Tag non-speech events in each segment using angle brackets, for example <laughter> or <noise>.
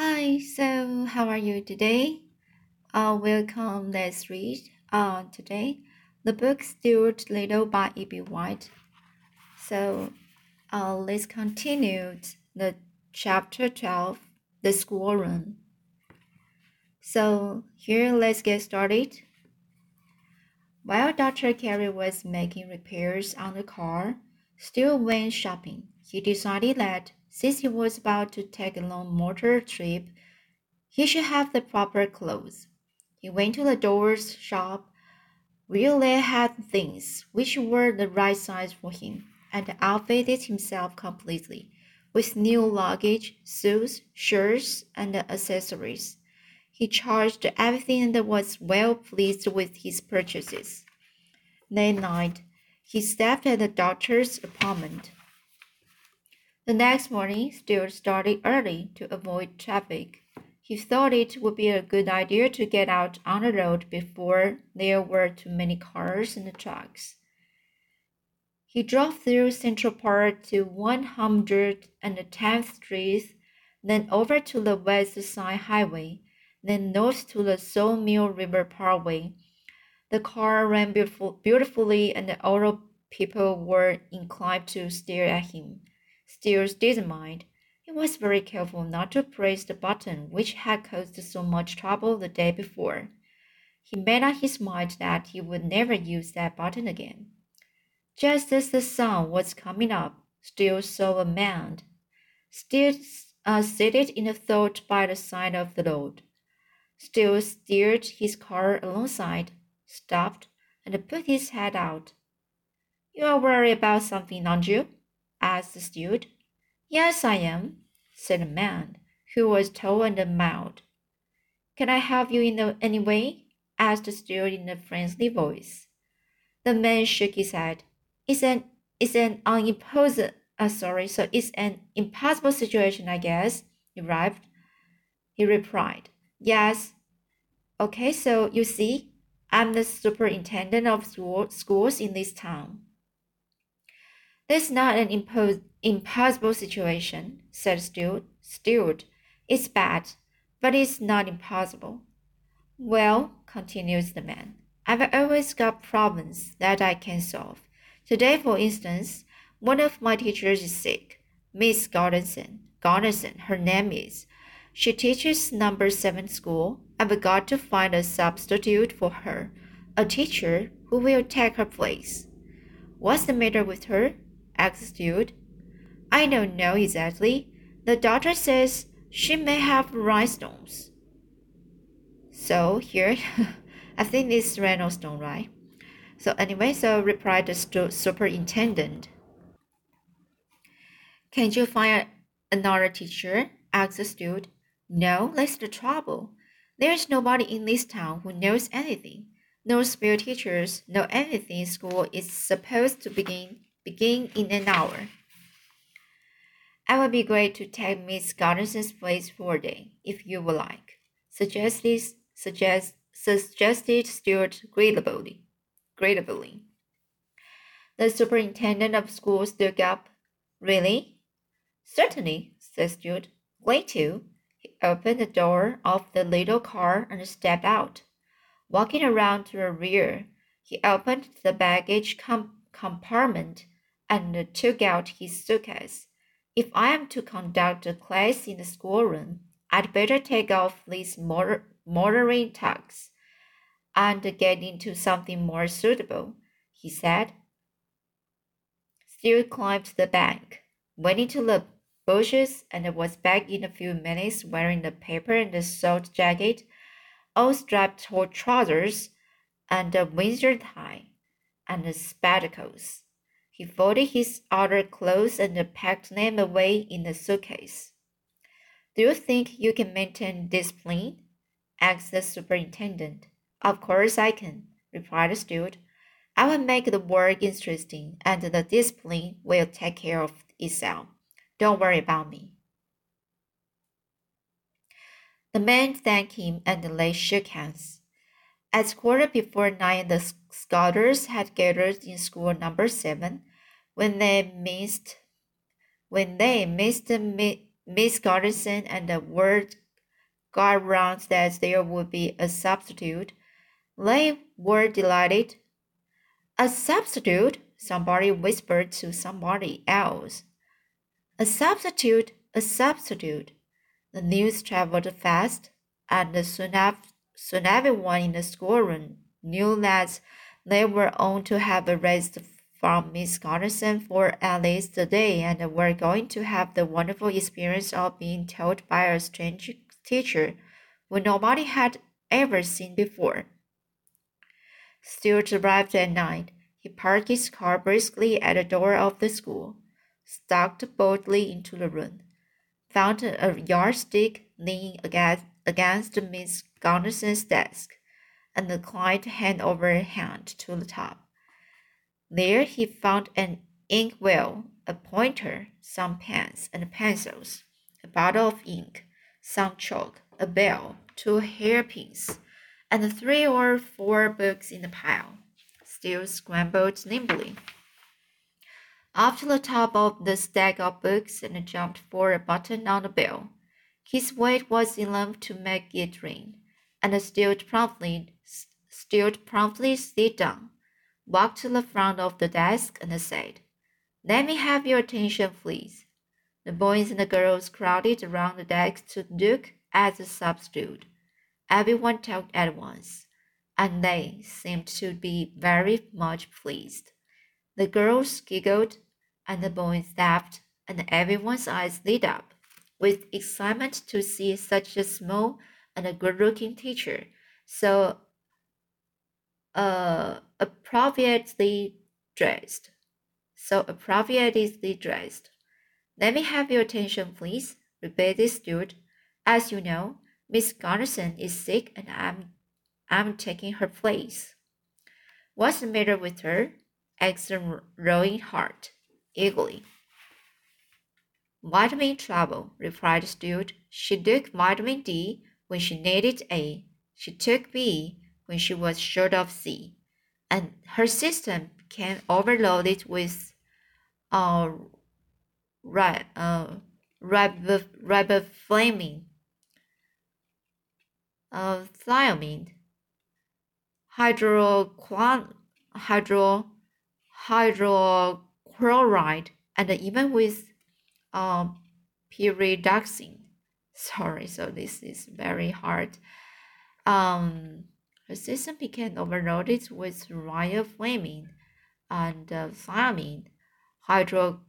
Hi, so how are you today? Uh, welcome. Let's read. Uh, today, the book Stuart Little by E.B. White. So, uh, let's continue the chapter 12, the schoolroom. So, here let's get started. While Dr. Carey was making repairs on the car, Stuart went shopping. He decided that since he was about to take a long motor trip, he should have the proper clothes. He went to the door's shop where they had things which were the right size for him and outfitted himself completely with new luggage, suits, shirts, and accessories. He charged everything and was well pleased with his purchases. That night, he stepped at the doctor's apartment. The next morning, Stuart started early to avoid traffic. He thought it would be a good idea to get out on the road before there were too many cars and trucks. He drove through Central Park to 110th Street, then over to the West Side Highway, then north to the Sawmill River Parkway. The car ran beautiful, beautifully, and all people were inclined to stare at him. Still didn't mind. He was very careful not to press the button which had caused so much trouble the day before. He made up his mind that he would never use that button again. Just as the sun was coming up, Still saw a man, still uh, seated in a thought by the side of the road. Still steered his car alongside, stopped, and put his head out. You are worried about something, aren't you? Asked the steward. Yes, I am, said the man, who was tall and mild. Can I help you in any way? asked the steward in a friendly voice. The man shook his head. It's an it's an unimposed uh, sorry, so it's an impossible situation, I guess. He arrived. He replied, Yes. Okay, so you see, I'm the superintendent of school, schools in this town. That's not an impo- impossible situation, said Stuart. Stuart. It's bad, but it's not impossible. Well, continues the man, I've always got problems that I can solve. Today, for instance, one of my teachers is sick. Miss Gardenson. Gardenson, her name is. She teaches number seven school. I've got to find a substitute for her, a teacher who will take her place. What's the matter with her? Asked Stuart. I don't know exactly. The doctor says she may have rhinestones. So here, <laughs> I think it's rhinostone, right? So anyway, so replied the superintendent. Can't you find another teacher? asked the student. No, that's the trouble. There's nobody in this town who knows anything. No spare teachers know anything. School is supposed to begin begin in an hour. I would be glad to take Miss Garnison's place for a day, if you would like, suggested, suggest, suggested Stuart agreeably. agreeably. The superintendent of schools stood up. Really? Certainly, said Stuart. Glad to. He opened the door of the little car and stepped out. Walking around to the rear, he opened the baggage com compartment and took out his suitcase. If I am to conduct a class in the schoolroom, I'd better take off these motor motoring tugs and get into something more suitable, he said. Still climbed the bank, went into the bushes, and was back in a few minutes wearing the paper and the soaked jacket, all striped trousers, and a winter tie, and spectacles. He folded his other clothes and packed them away in the suitcase. Do you think you can maintain discipline? asked the superintendent. Of course I can, replied the steward. I will make the work interesting, and the discipline will take care of itself. Don't worry about me. The man thanked him and they shook hands. At quarter before nine, the scholars had gathered in school number seven when they missed when they missed Miss Garrison and were got round that there would be a substitute, they were delighted. A substitute? Somebody whispered to somebody else. A substitute, a substitute. The news traveled fast, and soon, after, soon everyone in the schoolroom knew that they were on to have a rest from Miss Gunderson for at least a day and were going to have the wonderful experience of being taught by a strange teacher who nobody had ever seen before. Stuart arrived at night. He parked his car briskly at the door of the school, stalked boldly into the room, found a yardstick leaning against, against Miss Gunderson's desk, and climbed hand over hand to the top. There he found an inkwell, a pointer, some pens and pencils, a bottle of ink, some chalk, a bell, two hairpins, and three or four books in the pile. Still scrambled nimbly up to the top of the stack of books and jumped for a button on the bell. His weight was enough to make it ring, and still promptly, still promptly sit down walked to the front of the desk and said, Let me have your attention, please. The boys and the girls crowded around the desk to look at the substitute. Everyone talked at once, and they seemed to be very much pleased. The girls giggled, and the boys laughed, and everyone's eyes lit up with excitement to see such a small and a good looking teacher so uh, appropriately dressed. So appropriately dressed. Let me have your attention, please, repeated Stuart. As you know, Miss Gunderson is sick and I'm I'm taking her place. What's the matter with her? asked Rowing Heart eagerly. Vitamin trouble, replied Stuart. She took vitamin D when she needed A. She took B when she was short of C, and her system became overloaded with uh, rib, uh, rib, riboflavin, uh, thiamine, hydro, hydrochloride, and even with uh, pyridoxine. Sorry, so this is very hard. Um, the system became overloaded with riboflavin and uh, thiamine, hydro,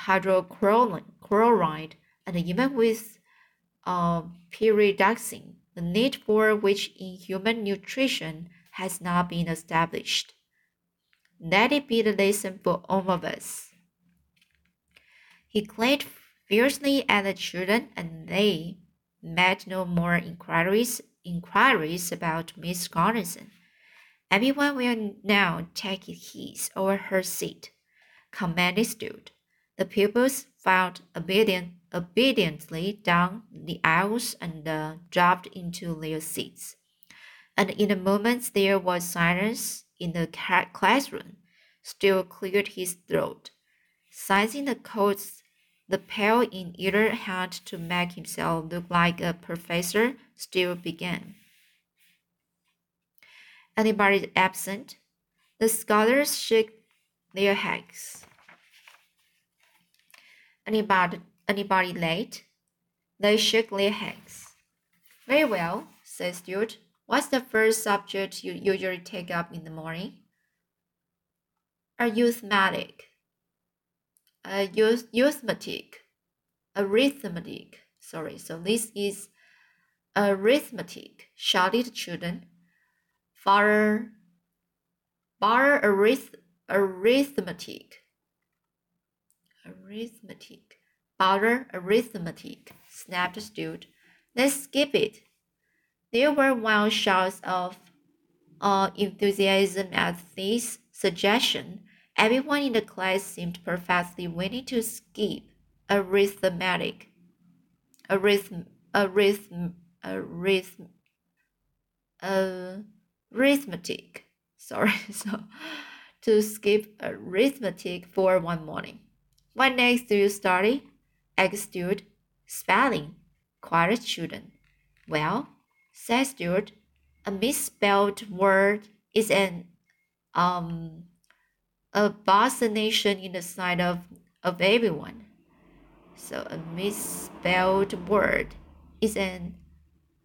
hydrochloride, and even with uh, pyridoxine, the need for which in human nutrition has not been established. Let it be the lesson for all of us. He glared fiercely at the children, and they made no more inquiries inquiries about Miss Garnison. Everyone will now take his or her seat, commanded Stuart. The pupils filed obedient, obediently down the aisles and uh, dropped into their seats. And in a moment there was silence in the classroom. Stuart cleared his throat, seizing the coats the pail in either hand to make himself look like a professor still began. Anybody absent? The scholars shook their heads. Anybody, anybody late? They shook their heads. Very well, said Stuart. What's the first subject you usually take up in the morning? Arithmetic uh, arithmetic, arithmetic. Sorry, so this is arithmetic. Shouted children. Father, bar arith, arithmetic. Arithmetic. Bar arithmetic. Snapped Stuart. Let's skip it. There were wild shouts of uh, enthusiasm at this suggestion Everyone in the class seemed perfectly willing to skip arithmetic, arith, uh, arithmetic. <laughs> Sorry, so to skip arithmetic for one morning. What next do you study? asked Stuart, spelling. Quite a student. Well, said Stuart, a misspelled word is an um abomination in the sight of, of everyone. So a misspelled word is an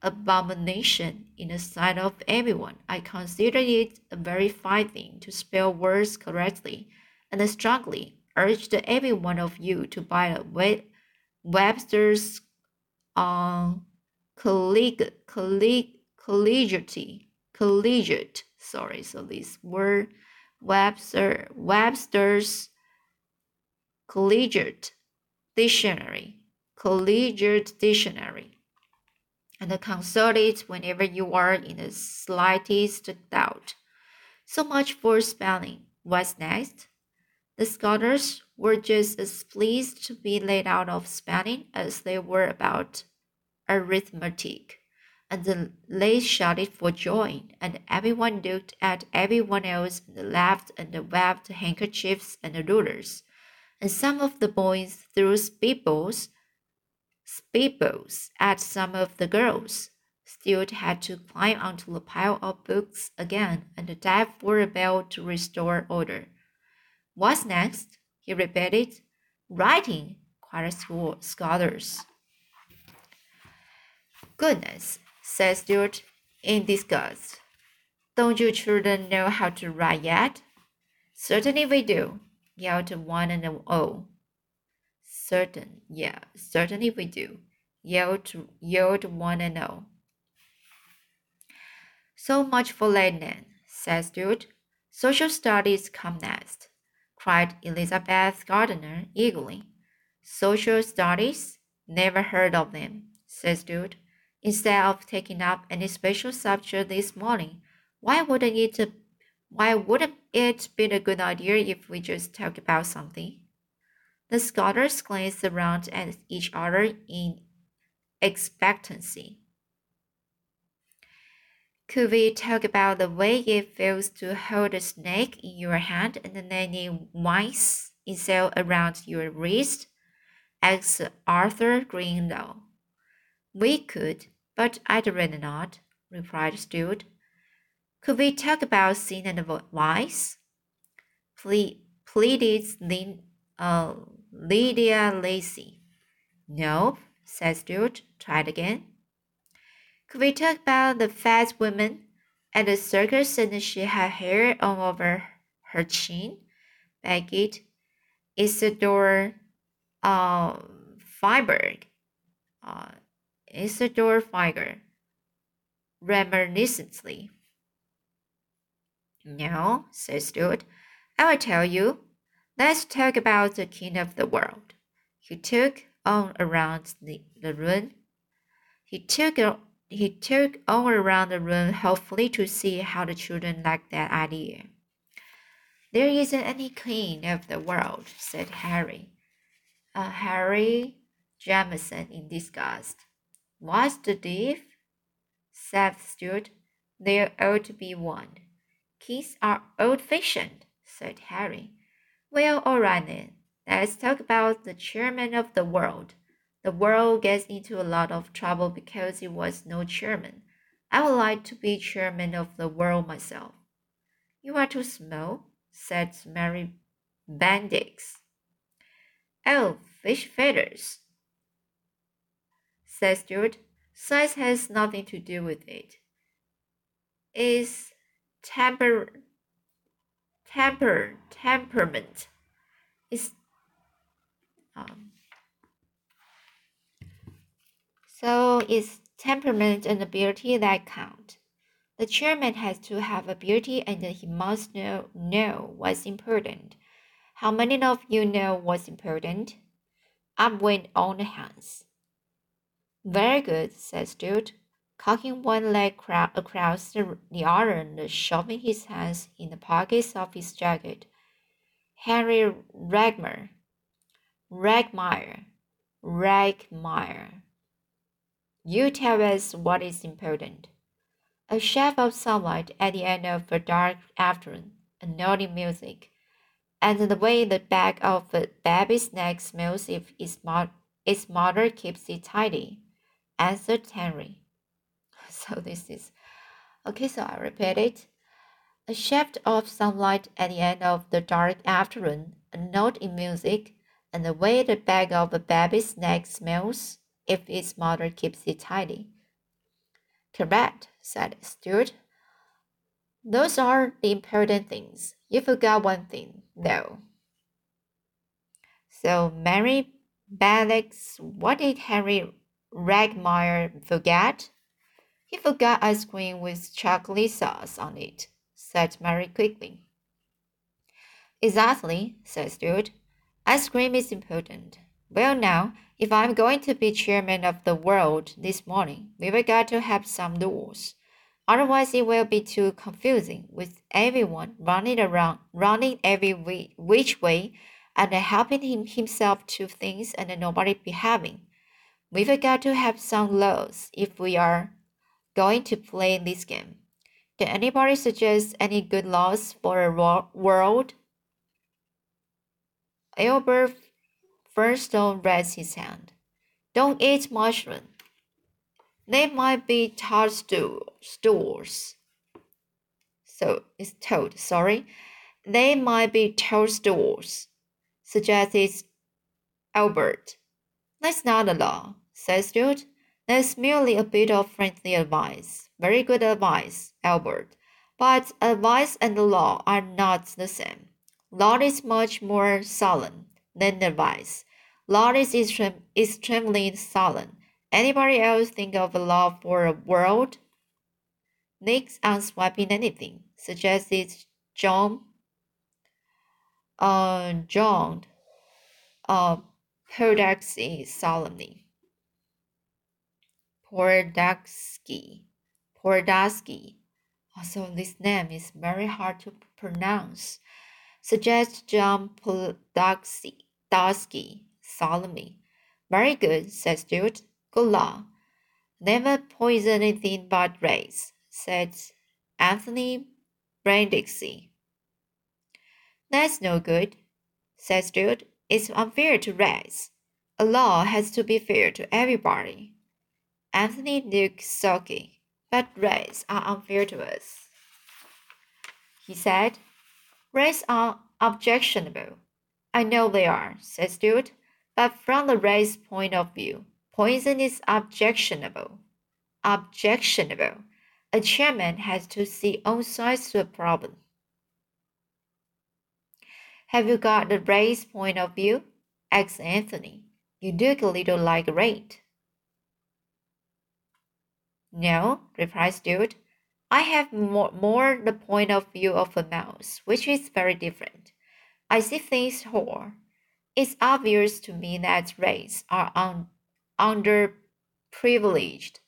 abomination in the sight of everyone. I consider it a very fine thing to spell words correctly, and I strongly urged every one of you to buy a Webster's um, collegiate, collegiate, collegiate, sorry, so this word Webster, Webster's collegiate dictionary, collegiate dictionary, and consult it whenever you are in the slightest doubt. So much for spelling. What's next? The scholars were just as pleased to be laid out of spelling as they were about arithmetic, and they shouted for joy, and everyone looked at everyone else and laughed and waved handkerchiefs and rulers, and some of the boys threw spitballs, spitballs at some of the girls. Stuart had to climb onto the pile of books again and dive for a bell to restore order. What's next? he repeated. Writing, cried scholars. Goodness, said Stuart in disgust. Don't you children know how to write yet? Certainly we do, yelled one and all. Certain, yeah, certainly we do, yelled, to yelled one and all. So much for laymen, said Stuart. Social studies come next, cried Elizabeth Gardiner eagerly. Social studies? Never heard of them, said Stuart. Instead of taking up any special subject this morning, why wouldn't it why wouldn't it be a good idea if we just talked about something? The scholars glanced around at each other in expectancy. Could we talk about the way it feels to hold a snake in your hand and then it winds itself around your wrist? asked Arthur Greenlow. We could, but I'd rather not, replied Stuart. Could we talk about sin and vice? Ple- pleaded Lin- uh, Lydia Lacey. No, said. Try it again. Could we talk about the fat woman at the circus and she had hair all over her chin? begged Isidore uh, Feinberg. Uh, Isidore Feiger reminiscently. No, said Stuart. I will tell you. Let's talk about the king of the world. He took on around the, the room. He took he took all around the room hopefully to see how the children liked that idea. There isn't any king of the world, said Harry. Uh, Harry Jamieson in disgust. What's the diff? said Stuart. There ought to be one. Kids are old fashioned, said Harry. Well, all right then. Let's talk about the chairman of the world. The world gets into a lot of trouble because it was no chairman. I would like to be chairman of the world myself. You are too small, said Mary Bendix. Oh, fish feathers, said Stuart. Size has nothing to do with it. It's temper, temper, temperament. It's um, so it's temperament and ability that count. The chairman has to have ability and he must know know what's important. How many of you know what's important? Up went all hands. Very good, said Stuart, cocking one leg across the other and shoving his hands in the pockets of his jacket. Henry Ragmer, Ragmire, Ragmire. You tell us what is important. A shaft of sunlight at the end of a dark afternoon, a nodding music, and the way the back of a baby's neck smells if its, mo its mother keeps it tidy Henry. <laughs> So this is okay. So I repeat it. A shaft of sunlight at the end of the dark afternoon, a note in music, and the way the back of a baby's neck smells if its mother keeps it tidy. Correct, said Stuart. Those are the important things. You forgot one thing, though. So, Mary Bellix, what did Henry Ragmire forget? He forgot ice cream with chocolate sauce on it, said Mary quickly. Exactly, said Stuart. Ice cream is important. Well, now, if I'm going to be chairman of the world this morning, we've got to have some rules. Otherwise, it will be too confusing with everyone running around, running every which way, and helping him himself to things and nobody behaving. We've got to have some laws if we are going to play this game. Can anybody suggest any good laws for a world? Albert Firstone raised his hand. Don't eat mushroom. They might be toadstools. So it's toad, sorry. They might be toadstools, suggested Albert. That's not a law, said Stuart. That's merely a bit of friendly advice. Very good advice, Albert. But advice and the law are not the same. Law is much more solemn than advice. Law is extreme, extremely solemn. Anybody else think of a law for a world? Nick's unswiping anything, suggested John. Uh, John. Uh, Podaxi solemnly. Pordaxki. Pordaski. Also, this name is very hard to pronounce. Suggest John Podaxi. Daski solemnly. Very good, said Stuart. Good law. Never poison anything but race, said Anthony Brandixie. That's no good, said Stuart. It's unfair to race. A law has to be fair to everybody. Anthony looked sulky, but race are unfair to us. He said, Race are objectionable. I know they are, said Stuart, but from the race point of view, poison is objectionable. Objectionable. A chairman has to see all sides to a problem. Have you got the race point of view? asked Anthony. You look a little like rate. No, replied Stuart. I have more, more the point of view of a mouse, which is very different. I see things whole. It's obvious to me that race are un, underprivileged,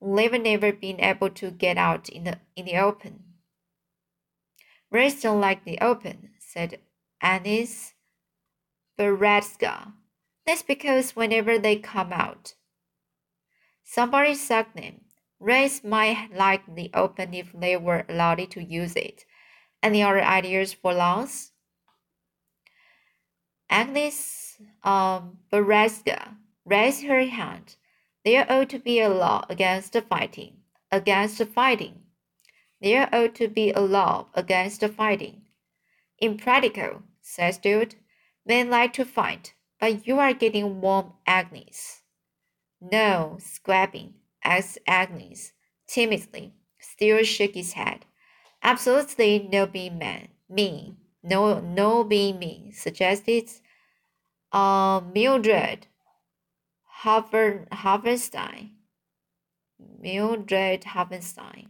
they've never been able to get out in the in the open. Race don't like the open, said Anis Beretska. That's because whenever they come out, somebody sucked them. Race might like the open if they were allowed to use it. Any other ideas for laws? Agnes um, Bereska raised her hand. There ought to be a law against fighting. Against fighting. There ought to be a law against fighting. Impractical, says Stuart. Men like to fight, but you are getting warm, Agnes. No, scrapping, asked Agnes timidly. Still shook his head. Absolutely no being man, mean. No, no being mean, suggested uh, Mildred Haver, Havenstein. Mildred Havenstein.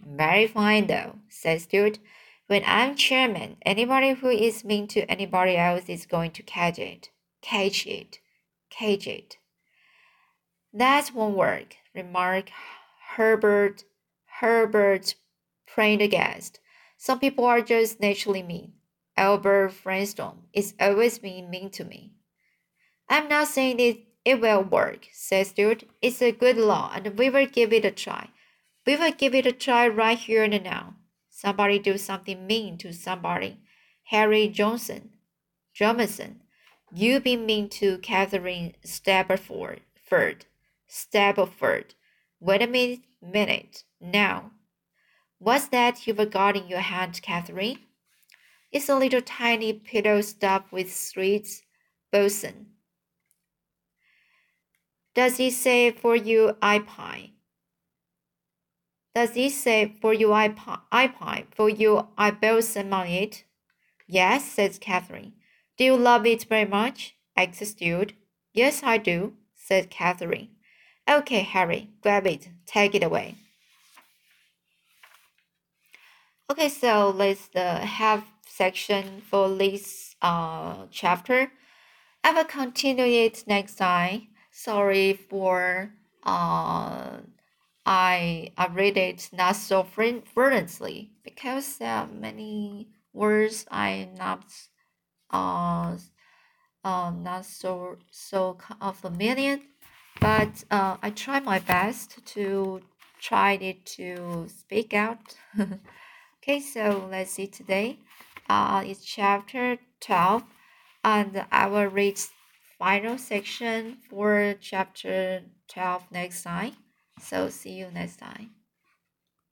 Very fine, though, said Stuart. When I'm chairman, anybody who is mean to anybody else is going to catch it. Catch it. Cage it. That won't work, remarked Herbert Herbert Prendergast. Some people are just naturally mean. Albert Franstone is always being mean to me. I'm not saying it, it will work, said Stuart. It's a good law, and we will give it a try. We will give it a try right here and now. Somebody do something mean to somebody. Harry Johnson, Johnson, you been mean to Catherine Stableford, Stableford. Wait a minute, minute. Now, what's that you've got in your hand, Catherine? It's a little tiny pillow stuffed with sweets, balsam. Does it say for you I pie? Does it say for you I I pie for you I balsam on it? Yes, says Catherine. Do you love it very much? asked Stuart. Yes, I do, said Catherine. Okay, Harry, grab it. Take it away. Okay, so let's uh, have section for this uh, chapter. I will continue it next time. Sorry for uh, I I read it not so fluently because there are many words I not uh, uh not so so familiar but uh, I try my best to try it to speak out. <laughs> okay, so let's see today. Uh, it's chapter 12, and I will read final section for chapter 12 next time. So see you next time.